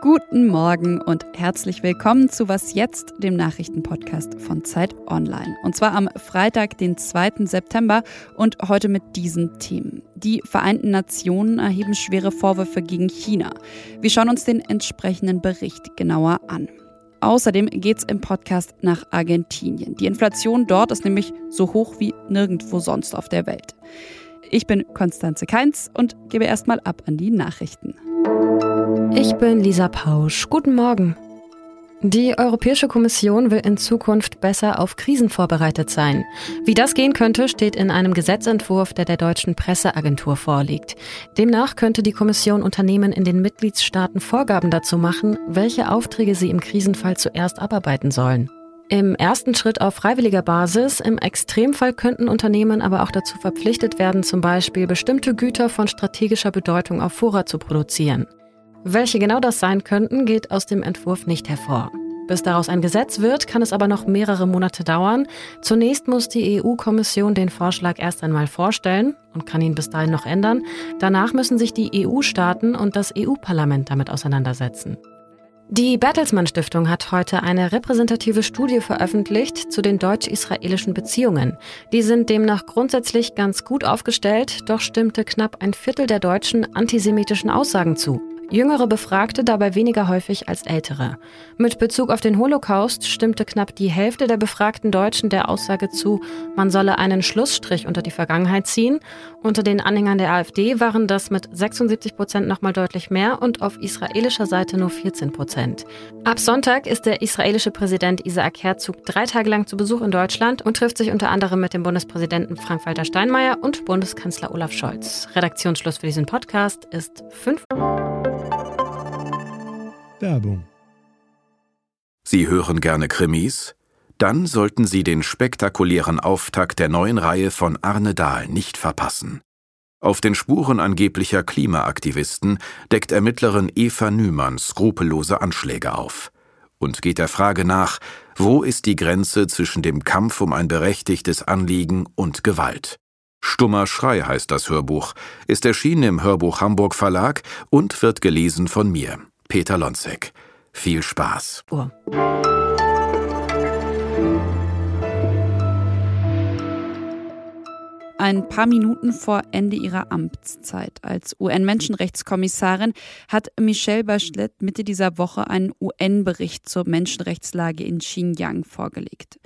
Guten Morgen und herzlich willkommen zu Was jetzt, dem Nachrichtenpodcast von Zeit Online. Und zwar am Freitag, den 2. September und heute mit diesen Themen. Die Vereinten Nationen erheben schwere Vorwürfe gegen China. Wir schauen uns den entsprechenden Bericht genauer an. Außerdem geht es im Podcast nach Argentinien. Die Inflation dort ist nämlich so hoch wie nirgendwo sonst auf der Welt. Ich bin Konstanze Keins und gebe erstmal ab an die Nachrichten. Ich bin Lisa Pausch. Guten Morgen. Die Europäische Kommission will in Zukunft besser auf Krisen vorbereitet sein. Wie das gehen könnte, steht in einem Gesetzentwurf, der der deutschen Presseagentur vorliegt. Demnach könnte die Kommission Unternehmen in den Mitgliedstaaten Vorgaben dazu machen, welche Aufträge sie im Krisenfall zuerst abarbeiten sollen. Im ersten Schritt auf freiwilliger Basis, im Extremfall könnten Unternehmen aber auch dazu verpflichtet werden, zum Beispiel bestimmte Güter von strategischer Bedeutung auf Vorrat zu produzieren. Welche genau das sein könnten, geht aus dem Entwurf nicht hervor. Bis daraus ein Gesetz wird, kann es aber noch mehrere Monate dauern. Zunächst muss die EU-Kommission den Vorschlag erst einmal vorstellen und kann ihn bis dahin noch ändern. Danach müssen sich die EU-Staaten und das EU-Parlament damit auseinandersetzen. Die Bertelsmann Stiftung hat heute eine repräsentative Studie veröffentlicht zu den deutsch-israelischen Beziehungen. Die sind demnach grundsätzlich ganz gut aufgestellt, doch stimmte knapp ein Viertel der Deutschen antisemitischen Aussagen zu. Jüngere Befragte dabei weniger häufig als ältere. Mit Bezug auf den Holocaust stimmte knapp die Hälfte der befragten Deutschen der Aussage zu, man solle einen Schlussstrich unter die Vergangenheit ziehen. Unter den Anhängern der AfD waren das mit 76 Prozent nochmal deutlich mehr und auf israelischer Seite nur 14 Prozent. Ab Sonntag ist der israelische Präsident Isaac Herzog drei Tage lang zu Besuch in Deutschland und trifft sich unter anderem mit dem Bundespräsidenten Frank-Walter Steinmeier und Bundeskanzler Olaf Scholz. Redaktionsschluss für diesen Podcast ist 5 Werbung. Sie hören gerne Krimis? Dann sollten Sie den spektakulären Auftakt der neuen Reihe von Arne Dahl nicht verpassen. Auf den Spuren angeblicher Klimaaktivisten deckt Ermittlerin Eva Nümann skrupellose Anschläge auf und geht der Frage nach, wo ist die Grenze zwischen dem Kampf um ein berechtigtes Anliegen und Gewalt. Stummer Schrei heißt das Hörbuch, ist erschienen im Hörbuch Hamburg Verlag und wird gelesen von mir, Peter Lonzek. Viel Spaß. Oh. Ein paar Minuten vor Ende ihrer Amtszeit als UN-Menschenrechtskommissarin hat Michelle Bachelet Mitte dieser Woche einen UN-Bericht zur Menschenrechtslage in Xinjiang vorgelegt.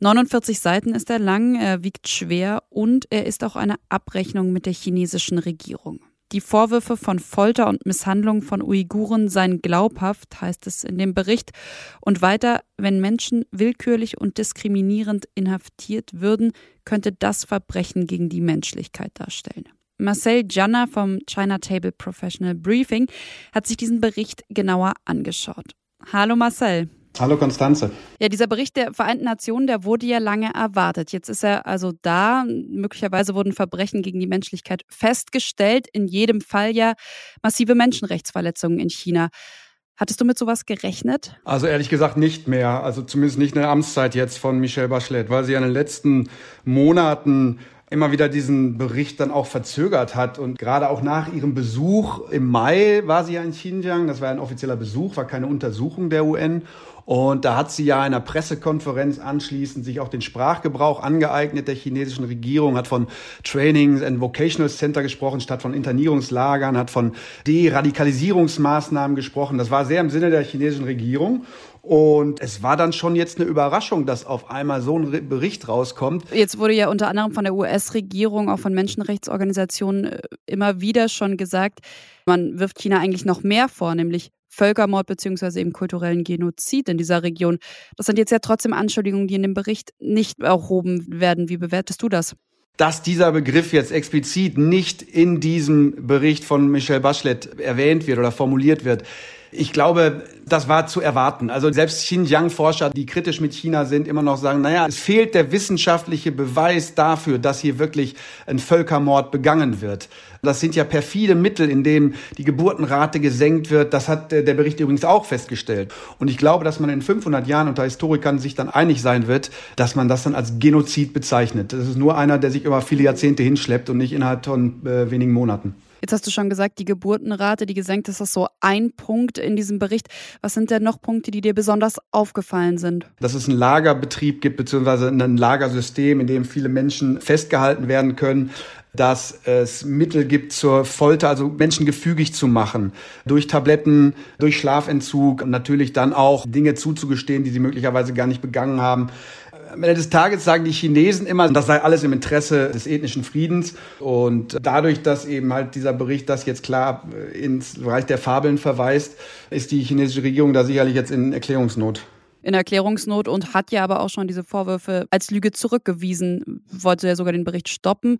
49 Seiten ist er lang, er wiegt schwer und er ist auch eine Abrechnung mit der chinesischen Regierung. Die Vorwürfe von Folter und Misshandlung von Uiguren seien glaubhaft, heißt es in dem Bericht. Und weiter, wenn Menschen willkürlich und diskriminierend inhaftiert würden, könnte das Verbrechen gegen die Menschlichkeit darstellen. Marcel Janner vom China Table Professional Briefing hat sich diesen Bericht genauer angeschaut. Hallo Marcel. Hallo Konstanze. Ja, dieser Bericht der Vereinten Nationen, der wurde ja lange erwartet. Jetzt ist er also da. Möglicherweise wurden Verbrechen gegen die Menschlichkeit festgestellt. In jedem Fall ja massive Menschenrechtsverletzungen in China. Hattest du mit sowas gerechnet? Also ehrlich gesagt nicht mehr. Also zumindest nicht in der Amtszeit jetzt von Michelle Bachelet, weil sie in den letzten Monaten immer wieder diesen Bericht dann auch verzögert hat. Und gerade auch nach ihrem Besuch im Mai war sie ja in Xinjiang. Das war ein offizieller Besuch, war keine Untersuchung der UN. Und da hat sie ja in einer Pressekonferenz anschließend sich auch den Sprachgebrauch angeeignet der chinesischen Regierung, hat von Trainings and Vocational Center gesprochen, statt von Internierungslagern, hat von Deradikalisierungsmaßnahmen gesprochen. Das war sehr im Sinne der chinesischen Regierung. Und es war dann schon jetzt eine Überraschung, dass auf einmal so ein Bericht rauskommt. Jetzt wurde ja unter anderem von der US-Regierung, auch von Menschenrechtsorganisationen äh, immer wieder schon gesagt, man wirft China eigentlich noch mehr vor, nämlich Völkermord beziehungsweise eben kulturellen Genozid in dieser Region. Das sind jetzt ja trotzdem Anschuldigungen, die in dem Bericht nicht erhoben werden. Wie bewertest du das? Dass dieser Begriff jetzt explizit nicht in diesem Bericht von Michelle Bachelet erwähnt wird oder formuliert wird, Ich glaube, das war zu erwarten. Also selbst Xinjiang-Forscher, die kritisch mit China sind, immer noch sagen, naja, es fehlt der wissenschaftliche Beweis dafür, dass hier wirklich ein Völkermord begangen wird. Das sind ja perfide Mittel, in denen die Geburtenrate gesenkt wird. Das hat der Bericht übrigens auch festgestellt. Und ich glaube, dass man in 500 Jahren unter Historikern sich dann einig sein wird, dass man das dann als Genozid bezeichnet. Das ist nur einer, der sich über viele Jahrzehnte hinschleppt und nicht innerhalb von äh, wenigen Monaten. Jetzt hast du schon gesagt, die Geburtenrate, die gesenkt ist, das so ein Punkt in diesem Bericht. Was sind denn noch Punkte, die dir besonders aufgefallen sind? Dass es einen Lagerbetrieb gibt, beziehungsweise ein Lagersystem, in dem viele Menschen festgehalten werden können dass es Mittel gibt zur Folter, also Menschen gefügig zu machen, durch Tabletten, durch Schlafentzug und natürlich dann auch Dinge zuzugestehen, die sie möglicherweise gar nicht begangen haben. Am Ende des Tages sagen die Chinesen immer, das sei alles im Interesse des ethnischen Friedens. Und dadurch, dass eben halt dieser Bericht das jetzt klar ins Bereich der Fabeln verweist, ist die chinesische Regierung da sicherlich jetzt in Erklärungsnot in Erklärungsnot und hat ja aber auch schon diese Vorwürfe als Lüge zurückgewiesen, wollte ja sogar den Bericht stoppen.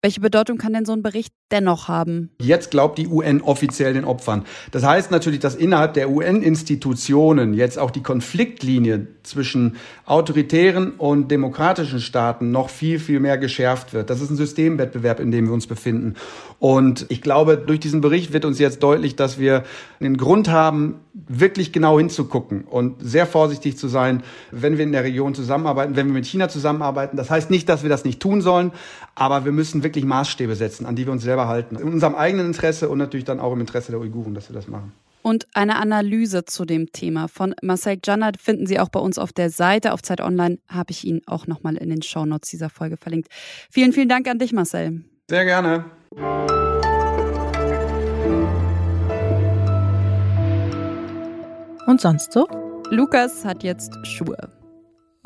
Welche Bedeutung kann denn so ein Bericht dennoch haben? Jetzt glaubt die UN offiziell den Opfern. Das heißt natürlich, dass innerhalb der UN-Institutionen jetzt auch die Konfliktlinie zwischen autoritären und demokratischen Staaten noch viel, viel mehr geschärft wird. Das ist ein Systemwettbewerb, in dem wir uns befinden. Und ich glaube, durch diesen Bericht wird uns jetzt deutlich, dass wir einen Grund haben, wirklich genau hinzugucken und sehr vorsichtig zu sein, wenn wir in der Region zusammenarbeiten, wenn wir mit China zusammenarbeiten. Das heißt nicht, dass wir das nicht tun sollen, aber wir müssen wirklich Maßstäbe setzen, an die wir uns selber halten. In unserem eigenen Interesse und natürlich dann auch im Interesse der Uiguren, dass wir das machen. Und eine Analyse zu dem Thema von Marcel Jannat finden Sie auch bei uns auf der Seite. Auf Zeit Online habe ich Ihnen auch nochmal in den Shownotes dieser Folge verlinkt. Vielen, vielen Dank an dich, Marcel. Sehr gerne. Und sonst so? Lukas hat jetzt Schuhe.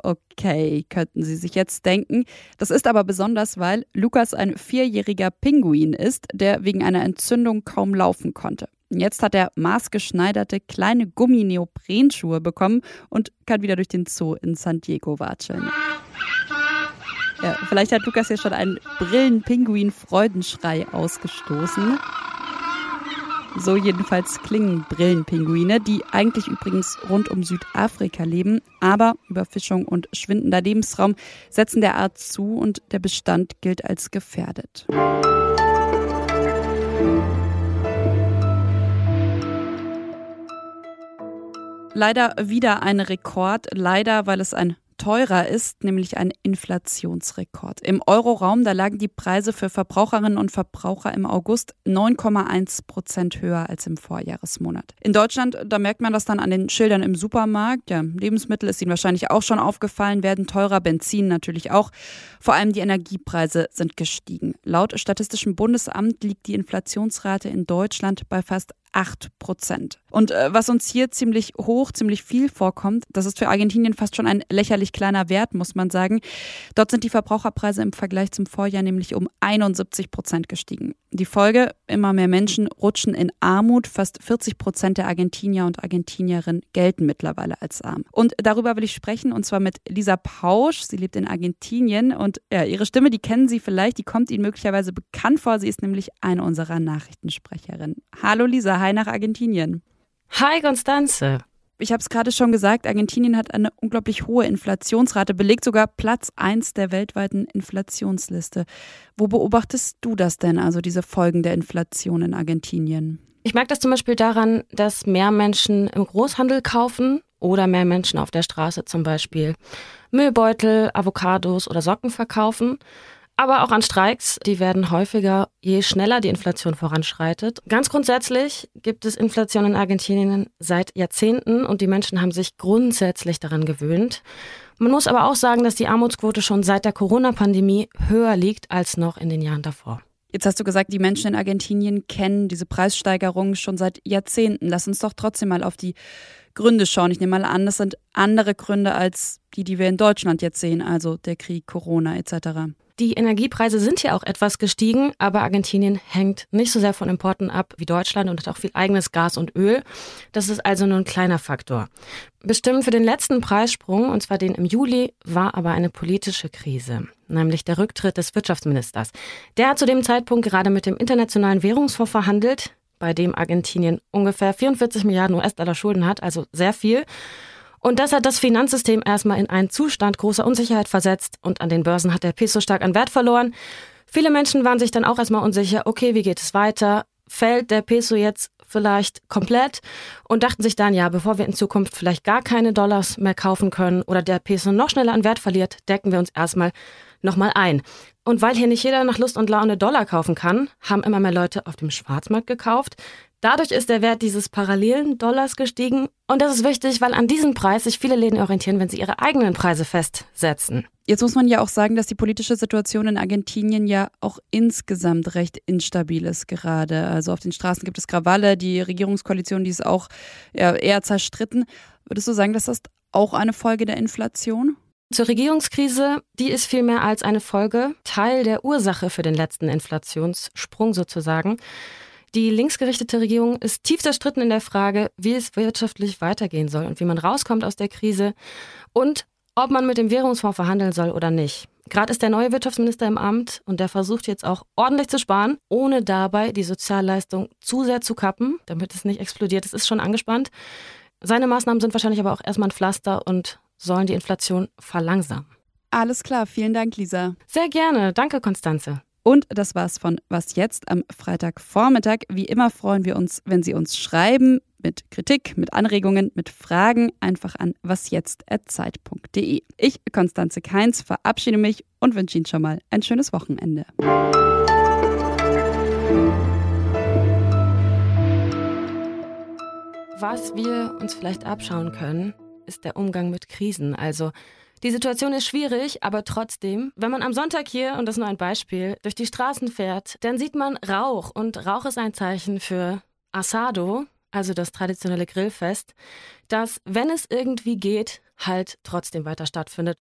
Okay, könnten Sie sich jetzt denken. Das ist aber besonders, weil Lukas ein vierjähriger Pinguin ist, der wegen einer Entzündung kaum laufen konnte. Jetzt hat er maßgeschneiderte kleine Gummineoprenschuhe bekommen und kann wieder durch den Zoo in San Diego watscheln. Ja, vielleicht hat Lukas ja schon einen Brillenpinguin-Freudenschrei ausgestoßen. So jedenfalls klingen Brillenpinguine, die eigentlich übrigens rund um Südafrika leben, aber Überfischung und schwindender Lebensraum setzen der Art zu und der Bestand gilt als gefährdet. Leider wieder ein Rekord, leider, weil es ein teurer ist, nämlich ein Inflationsrekord. Im Euroraum, da lagen die Preise für Verbraucherinnen und Verbraucher im August 9,1 Prozent höher als im Vorjahresmonat. In Deutschland, da merkt man das dann an den Schildern im Supermarkt. Ja, Lebensmittel ist Ihnen wahrscheinlich auch schon aufgefallen, werden teurer, Benzin natürlich auch. Vor allem die Energiepreise sind gestiegen. Laut Statistischem Bundesamt liegt die Inflationsrate in Deutschland bei fast 8 Prozent. Und äh, was uns hier ziemlich hoch, ziemlich viel vorkommt, das ist für Argentinien fast schon ein lächerlich kleiner Wert, muss man sagen. Dort sind die Verbraucherpreise im Vergleich zum Vorjahr nämlich um 71 Prozent gestiegen. Die Folge, immer mehr Menschen rutschen in Armut. Fast 40 Prozent der Argentinier und Argentinierinnen gelten mittlerweile als arm. Und darüber will ich sprechen, und zwar mit Lisa Pausch. Sie lebt in Argentinien und ja, ihre Stimme, die kennen Sie vielleicht, die kommt Ihnen möglicherweise bekannt vor. Sie ist nämlich eine unserer Nachrichtensprecherinnen. Hallo Lisa, hi nach Argentinien. Hi Konstanze. Ich habe es gerade schon gesagt, Argentinien hat eine unglaublich hohe Inflationsrate, belegt sogar Platz 1 der weltweiten Inflationsliste. Wo beobachtest du das denn, also diese Folgen der Inflation in Argentinien? Ich merke das zum Beispiel daran, dass mehr Menschen im Großhandel kaufen oder mehr Menschen auf der Straße zum Beispiel Müllbeutel, Avocados oder Socken verkaufen aber auch an Streiks. Die werden häufiger, je schneller die Inflation voranschreitet. Ganz grundsätzlich gibt es Inflation in Argentinien seit Jahrzehnten und die Menschen haben sich grundsätzlich daran gewöhnt. Man muss aber auch sagen, dass die Armutsquote schon seit der Corona-Pandemie höher liegt als noch in den Jahren davor. Jetzt hast du gesagt, die Menschen in Argentinien kennen diese Preissteigerungen schon seit Jahrzehnten. Lass uns doch trotzdem mal auf die Gründe schauen. Ich nehme mal an, das sind andere Gründe als die, die wir in Deutschland jetzt sehen, also der Krieg, Corona etc. Die Energiepreise sind ja auch etwas gestiegen, aber Argentinien hängt nicht so sehr von Importen ab wie Deutschland und hat auch viel eigenes Gas und Öl. Das ist also nur ein kleiner Faktor. Bestimmt für den letzten Preissprung, und zwar den im Juli, war aber eine politische Krise, nämlich der Rücktritt des Wirtschaftsministers. Der hat zu dem Zeitpunkt gerade mit dem Internationalen Währungsfonds verhandelt. bei dem Argentinien ungefähr 44 Milliarden US-Dollar Schulden hat, also sehr viel. Und das hat das Finanzsystem erstmal in einen Zustand großer Unsicherheit versetzt und an den Börsen hat der Peso stark an Wert verloren. Viele Menschen waren sich dann auch erstmal unsicher, okay, wie geht es weiter? Fällt der Peso jetzt vielleicht komplett und dachten sich dann, ja, bevor wir in Zukunft vielleicht gar keine Dollars mehr kaufen können oder der Peso noch schneller an Wert verliert, decken wir uns erstmal nochmal ein. Und weil hier nicht jeder nach Lust und Laune Dollar kaufen kann, haben immer mehr Leute auf dem Schwarzmarkt gekauft. Dadurch ist der Wert dieses parallelen Dollars gestiegen. Und das ist wichtig, weil an diesem Preis sich viele Läden orientieren, wenn sie ihre eigenen Preise festsetzen. Jetzt muss man ja auch sagen, dass die politische Situation in Argentinien ja auch insgesamt recht instabil ist gerade. Also auf den Straßen gibt es Krawalle, die Regierungskoalition, die ist auch eher zerstritten. Würdest du sagen, dass das auch eine Folge der Inflation? Zur Regierungskrise, die ist vielmehr als eine Folge Teil der Ursache für den letzten Inflationssprung sozusagen. Die linksgerichtete Regierung ist tief zerstritten in der Frage, wie es wirtschaftlich weitergehen soll und wie man rauskommt aus der Krise und ob man mit dem Währungsfonds verhandeln soll oder nicht. Gerade ist der neue Wirtschaftsminister im Amt und der versucht jetzt auch ordentlich zu sparen, ohne dabei die Sozialleistung zu sehr zu kappen, damit es nicht explodiert. Es ist schon angespannt. Seine Maßnahmen sind wahrscheinlich aber auch erstmal ein Pflaster und sollen die Inflation verlangsamen. Alles klar, vielen Dank, Lisa. Sehr gerne. Danke, Konstanze. Und das war's von Was jetzt am Freitagvormittag. Wie immer freuen wir uns, wenn Sie uns schreiben mit Kritik, mit Anregungen, mit Fragen einfach an wasjetzt@zeit.de. Ich, Konstanze Keins, verabschiede mich und wünsche Ihnen schon mal ein schönes Wochenende. Was wir uns vielleicht abschauen können, ist der Umgang mit Krisen. Also die Situation ist schwierig, aber trotzdem, wenn man am Sonntag hier, und das ist nur ein Beispiel, durch die Straßen fährt, dann sieht man Rauch. Und Rauch ist ein Zeichen für Asado, also das traditionelle Grillfest, das, wenn es irgendwie geht, halt trotzdem weiter stattfindet.